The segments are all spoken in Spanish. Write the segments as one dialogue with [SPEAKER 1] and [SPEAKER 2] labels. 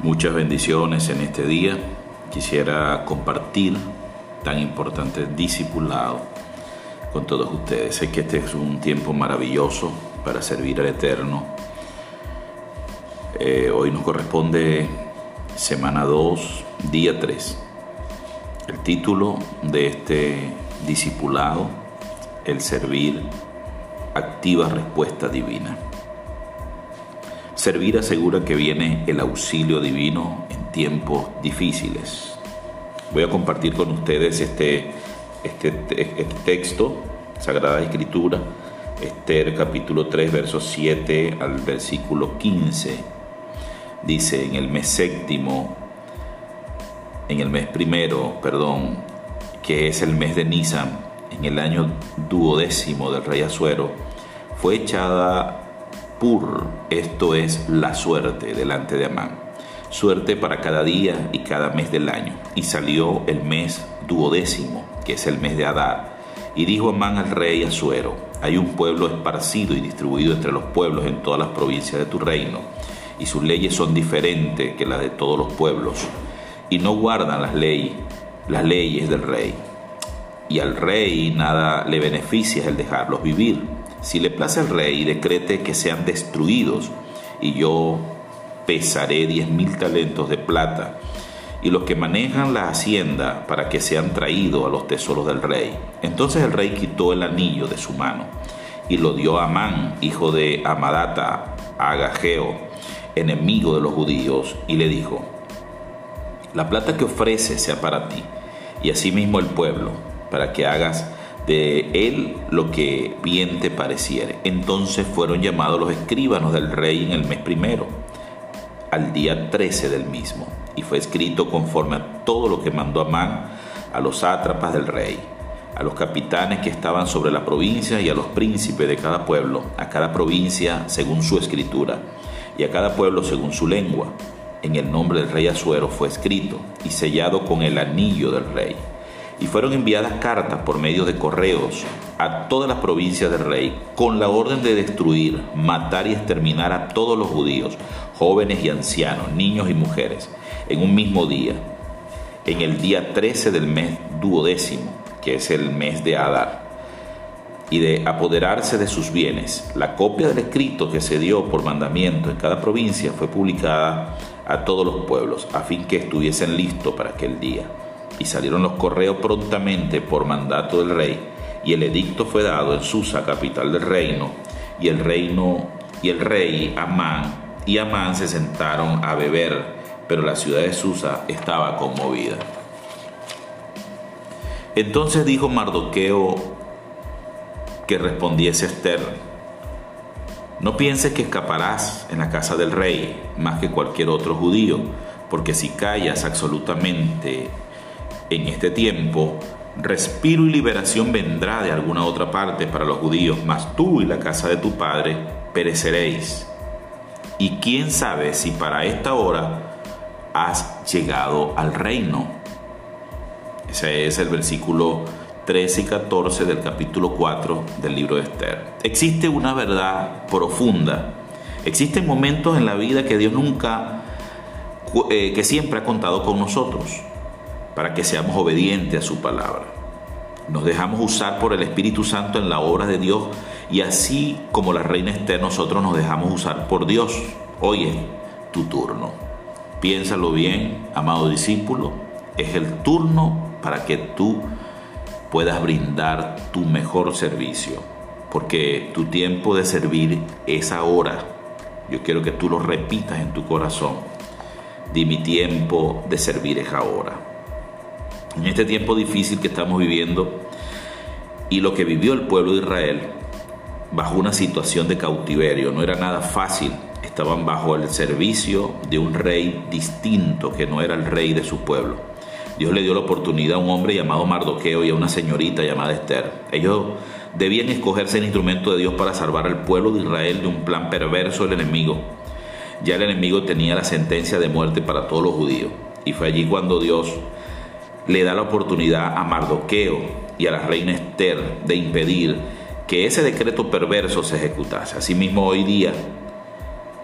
[SPEAKER 1] Muchas bendiciones en este día. Quisiera compartir tan importante discipulado con todos ustedes. Sé que este es un tiempo maravilloso para servir al Eterno. Eh, hoy nos corresponde semana 2, día 3. El título de este discipulado, el servir, activa respuesta divina. Servir asegura que viene el auxilio divino en tiempos difíciles. Voy a compartir con ustedes este, este, este texto, Sagrada Escritura, Esther capítulo 3, versos 7 al versículo 15. Dice, en el mes séptimo, en el mes primero, perdón, que es el mes de Nisan, en el año duodécimo del rey Azuero, fue echada Pur, esto es la suerte delante de Amán. Suerte para cada día y cada mes del año. Y salió el mes duodécimo, que es el mes de Adar. Y dijo Amán al rey Asuero, hay un pueblo esparcido y distribuido entre los pueblos en todas las provincias de tu reino, y sus leyes son diferentes que las de todos los pueblos, y no guardan las leyes, las leyes del rey. Y al rey nada le beneficia el dejarlos vivir si le place al rey, decrete que sean destruidos, y yo pesaré diez mil talentos de plata, y los que manejan la hacienda para que sean traídos a los tesoros del rey. Entonces el rey quitó el anillo de su mano y lo dio a Amán, hijo de Amadata, Agageo, enemigo de los judíos, y le dijo, la plata que ofrece sea para ti, y asimismo el pueblo, para que hagas de él lo que bien te pareciere. Entonces fueron llamados los escribanos del rey en el mes primero, al día 13 del mismo, y fue escrito conforme a todo lo que mandó Amán a los sátrapas del rey, a los capitanes que estaban sobre la provincia y a los príncipes de cada pueblo, a cada provincia según su escritura, y a cada pueblo según su lengua. En el nombre del rey Azuero fue escrito y sellado con el anillo del rey y fueron enviadas cartas por medio de correos a todas las provincias del rey con la orden de destruir, matar y exterminar a todos los judíos, jóvenes y ancianos, niños y mujeres, en un mismo día, en el día 13 del mes duodécimo, que es el mes de Adar, y de apoderarse de sus bienes. La copia del escrito que se dio por mandamiento en cada provincia fue publicada a todos los pueblos, a fin que estuviesen listos para aquel día y salieron los correos prontamente por mandato del rey, y el edicto fue dado en Susa, capital del reino, y el reino y el rey Amán y Amán se sentaron a beber, pero la ciudad de Susa estaba conmovida. Entonces dijo Mardoqueo que respondiese Esther, no pienses que escaparás en la casa del rey más que cualquier otro judío, porque si callas absolutamente en este tiempo, respiro y liberación vendrá de alguna otra parte para los judíos, mas tú y la casa de tu padre pereceréis. Y quién sabe si para esta hora has llegado al reino. Ese es el versículo 13 y 14 del capítulo 4 del libro de Esther. Existe una verdad profunda. Existen momentos en la vida que Dios nunca, eh, que siempre ha contado con nosotros para que seamos obedientes a su palabra. Nos dejamos usar por el Espíritu Santo en la obra de Dios y así como la reina Esther, nosotros nos dejamos usar por Dios. Hoy es tu turno. Piénsalo bien, amado discípulo, es el turno para que tú puedas brindar tu mejor servicio, porque tu tiempo de servir es ahora. Yo quiero que tú lo repitas en tu corazón. Di mi tiempo de servir es ahora en este tiempo difícil que estamos viviendo y lo que vivió el pueblo de Israel bajo una situación de cautiverio. No era nada fácil. Estaban bajo el servicio de un rey distinto que no era el rey de su pueblo. Dios le dio la oportunidad a un hombre llamado Mardoqueo y a una señorita llamada Esther. Ellos debían escogerse el instrumento de Dios para salvar al pueblo de Israel de un plan perverso del enemigo. Ya el enemigo tenía la sentencia de muerte para todos los judíos. Y fue allí cuando Dios le da la oportunidad a Mardoqueo y a la reina Esther de impedir que ese decreto perverso se ejecutase. Asimismo, hoy día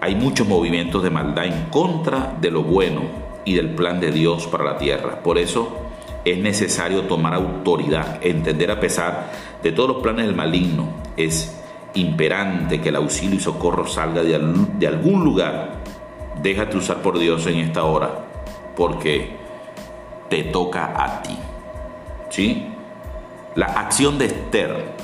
[SPEAKER 1] hay muchos movimientos de maldad en contra de lo bueno y del plan de Dios para la tierra. Por eso es necesario tomar autoridad, entender a pesar de todos los planes del maligno. Es imperante que el auxilio y socorro salga de, algún lugar. Déjate usar por Dios en esta hora, porque te toca a ti. ¿Sí? La acción de Esther.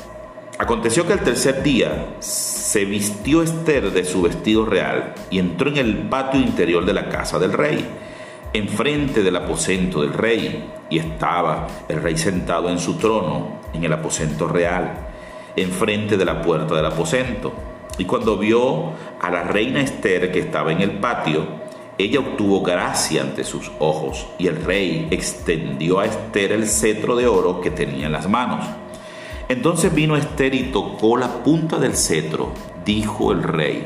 [SPEAKER 1] Aconteció que el tercer día se vistió Esther de su vestido real y entró en el patio interior de la casa del rey enfrente del aposento del rey, y estaba el rey sentado en su trono, en el aposento real, enfrente de la puerta del aposento. Y cuando vio a la reina Esther que estaba en el patio, ella obtuvo gracia ante sus ojos, y el rey extendió a Esther el cetro de oro que tenía en las manos. Entonces vino Esther y tocó la punta del cetro, dijo el rey,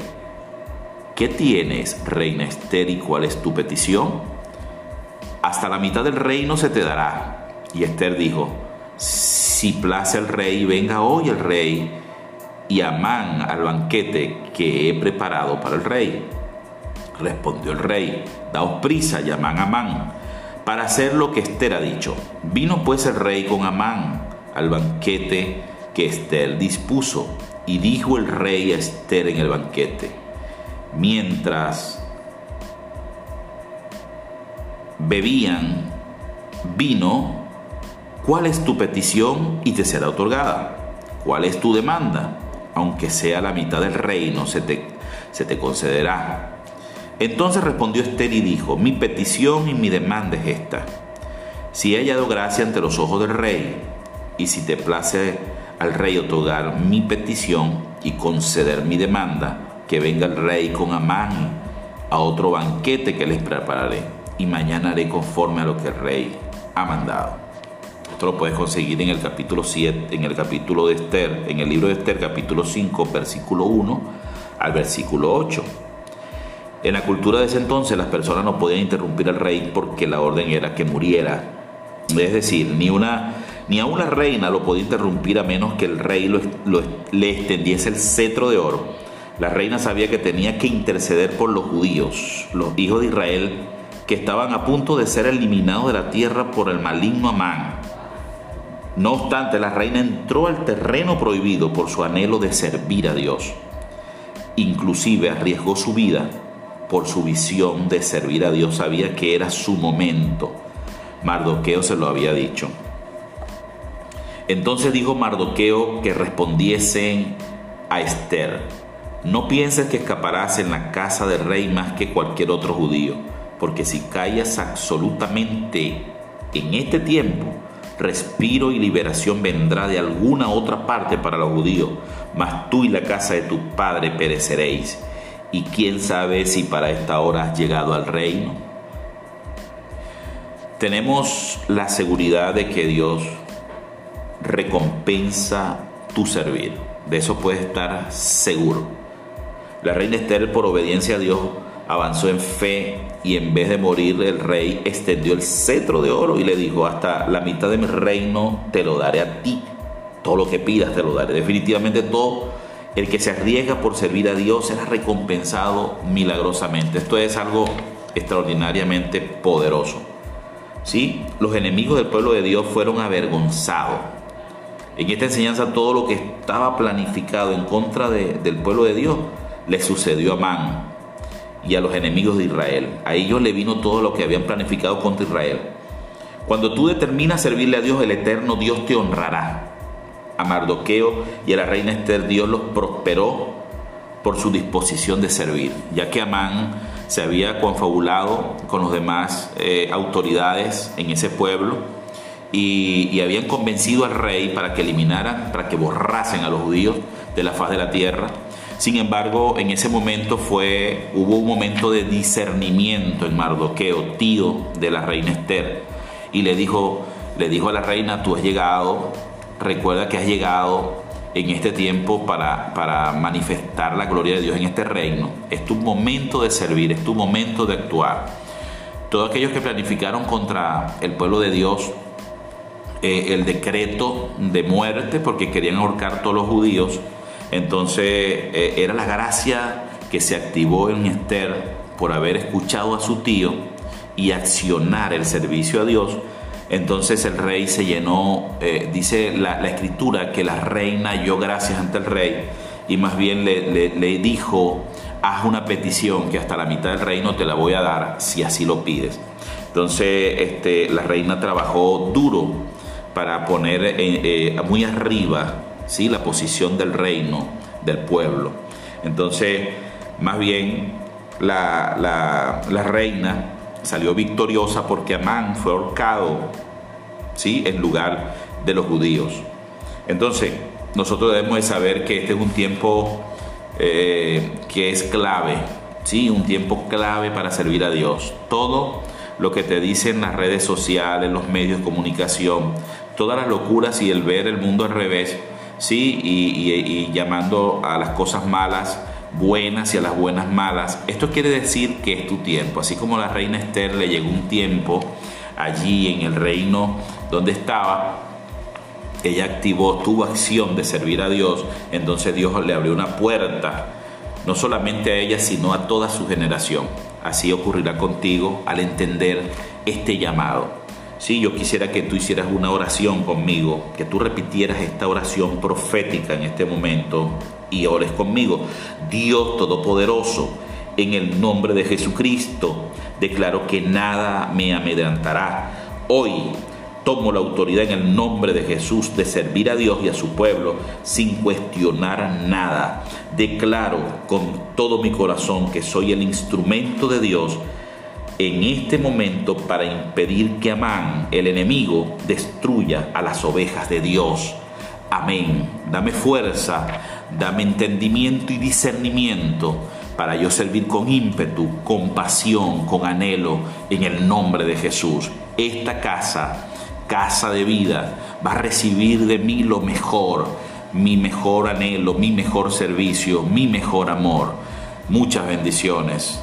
[SPEAKER 1] ¿qué tienes, reina Esther, y cuál es tu petición? hasta la mitad del reino se te dará. Y Esther dijo, si place al rey, venga hoy el rey y Amán al banquete que he preparado para el rey. Respondió el rey, daos prisa, llaman a Amán, para hacer lo que Esther ha dicho. Vino pues el rey con Amán al banquete que Esther dispuso, y dijo el rey a Esther en el banquete, mientras bebían vino, ¿cuál es tu petición y te será otorgada? ¿Cuál es tu demanda? Aunque sea la mitad del reino, se te, se te concederá. Entonces respondió Esther y dijo, mi petición y mi demanda es esta. Si he hallado gracia ante los ojos del rey, y si te place al rey otorgar mi petición y conceder mi demanda, que venga el rey con Amán a otro banquete que les prepararé y mañana haré conforme a lo que el rey ha mandado. Esto lo puedes conseguir en el capítulo 7, en el capítulo de Esther, en el libro de Esther, capítulo 5, versículo 1 al versículo 8. En la cultura de ese entonces las personas no podían interrumpir al rey porque la orden era que muriera. Es decir, ni una ni aún la reina lo podía interrumpir a menos que el rey le extendiese el cetro de oro. La reina sabía que tenía que interceder por los judíos, los hijos de Israel que estaban a punto de ser eliminados de la tierra por el maligno Amán. No obstante, la reina entró al terreno prohibido por su anhelo de servir a Dios. Inclusive arriesgó su vida por su visión de servir a Dios. Sabía que era su momento. Mardoqueo se lo había dicho. Entonces dijo Mardoqueo que respondiesen a Esther, no pienses que escaparás en la casa del rey más que cualquier otro judío porque si callas absolutamente en este tiempo, respiro y liberación vendrá de alguna otra parte para los judíos, mas tú y la casa de tu padre pereceréis. Y quién sabe si para esta hora has llegado al reino. Tenemos la seguridad de que Dios recompensa tu servir. De eso puedes estar seguro. La reina Esther, por obediencia a Dios, avanzó en fe y en vez de morir el rey extendió el cetro de oro y le dijo, hasta la mitad de mi reino te lo daré a ti, todo lo que pidas te lo daré. Definitivamente todo el que se arriesga por servir a Dios será recompensado milagrosamente. Esto es algo extraordinariamente poderoso. ¿Sí? Los enemigos del pueblo de Dios fueron avergonzados. En esta enseñanza todo lo que estaba planificado en contra del pueblo de Dios le sucedió a Man y a los enemigos de Israel. A ellos le vino todo lo que habían planificado contra Israel. Cuando tú determinas servirle a Dios el Eterno, Dios te honrará. A Mardoqueo y a la reina Esther Dios los prosperó por su disposición de servir, ya que Amán se había confabulado con los demás eh, autoridades en ese pueblo y, y habían convencido al rey para que eliminaran, para que borrasen a los judíos de la faz de la tierra. Sin embargo, en ese momento fue, hubo un momento de discernimiento en Mardoqueo, tío de la reina Esther, y le dijo, le dijo a la reina, tú has llegado, recuerda que has llegado en este tiempo para, para manifestar la gloria de Dios en este reino. Es tu momento de servir, es tu momento de actuar. Todos aquellos que planificaron contra el pueblo de Dios eh, el decreto de muerte porque querían ahorcar a todos los judíos, entonces eh, era la gracia que se activó en Esther por haber escuchado a su tío y accionar el servicio a Dios, entonces el rey se llenó, eh, dice la, escritura, que la reina halló gracias ante el rey y más bien le, dijo, haz una petición que hasta la mitad del reino te la voy a dar si así lo pides. Entonces este, la reina trabajó duro para poner eh, muy arriba ¿sí? la posición del reino, del pueblo. Entonces, más bien, la, la, reina salió victoriosa porque Amán fue ahorcado ¿sí? en lugar de los judíos. Entonces, nosotros debemos de saber que este es un tiempo eh, que es clave, ¿sí? un tiempo clave para servir a Dios. Todo lo que te dicen las redes sociales, los medios de comunicación, todas las locuras y el ver el mundo al revés, ¿sí? Y, llamando a las cosas malas buenas y a las buenas malas. Esto quiere decir que es tu tiempo, así como la reina Esther le llegó un tiempo allí en el reino donde estaba, ella activó, tuvo acción de servir a Dios, entonces Dios le abrió una puerta, no solamente a ella, sino a toda su generación. Así ocurrirá contigo al entender este llamado. Sí, yo quisiera que tú hicieras una oración conmigo, que tú repitieras esta oración profética en este momento y ores conmigo. Dios Todopoderoso, en el nombre de Jesucristo, declaro que nada me amedrentará. Hoy tomo la autoridad en el nombre de Jesús de servir a Dios y a su pueblo sin cuestionar nada. Declaro con todo mi corazón que soy el instrumento de Dios en este momento para impedir que Amán, el enemigo, destruya a las ovejas de Dios. Amén. Dame fuerza, dame entendimiento y discernimiento para yo servir con ímpetu, con pasión, con anhelo, en el nombre de Jesús. Esta casa, casa de vida, va a recibir de mí lo mejor, mi mejor anhelo, mi mejor servicio, mi mejor amor. Muchas bendiciones.